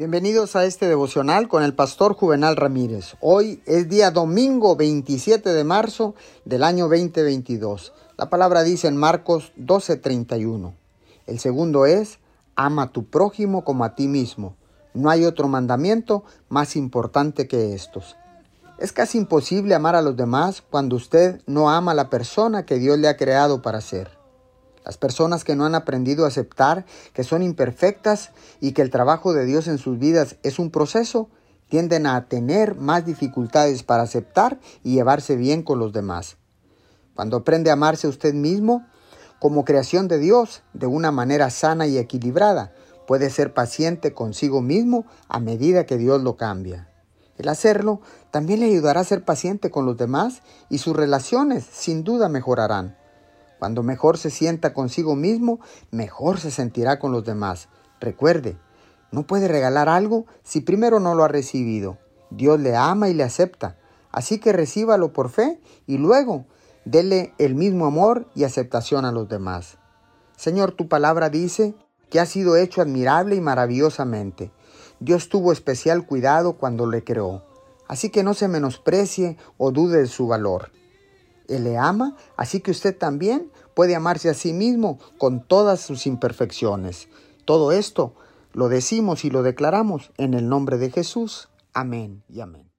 Bienvenidos a este devocional con el pastor Juvenal Ramírez. Hoy es día domingo 27 de marzo del año 2022. La palabra dice en Marcos 12:31. El segundo es, ama a tu prójimo como a ti mismo. No hay otro mandamiento más importante que estos. Es casi imposible amar a los demás cuando usted no ama a la persona que Dios le ha creado para ser. Las personas que no han aprendido a aceptar que son imperfectas y que el trabajo de Dios en sus vidas es un proceso, tienden a tener más dificultades para aceptar y llevarse bien con los demás. Cuando aprende a amarse usted mismo como creación de Dios de una manera sana y equilibrada, puede ser paciente consigo mismo a medida que Dios lo cambia. El hacerlo también le ayudará a ser paciente con los demás y sus relaciones sin duda mejorarán. Cuando mejor se sienta consigo mismo, mejor se sentirá con los demás. Recuerde, no puede regalar algo si primero no lo ha recibido. Dios le ama y le acepta. Así que recíbalo por fe y luego dele el mismo amor y aceptación a los demás. Señor, tu palabra dice que ha sido hecho admirable y maravillosamente. Dios tuvo especial cuidado cuando le creó. Así que no se menosprecie o dude de su valor. Él le ama, así que usted también puede amarse a sí mismo con todas sus imperfecciones. Todo esto lo decimos y lo declaramos en el nombre de Jesús. Amén y amén.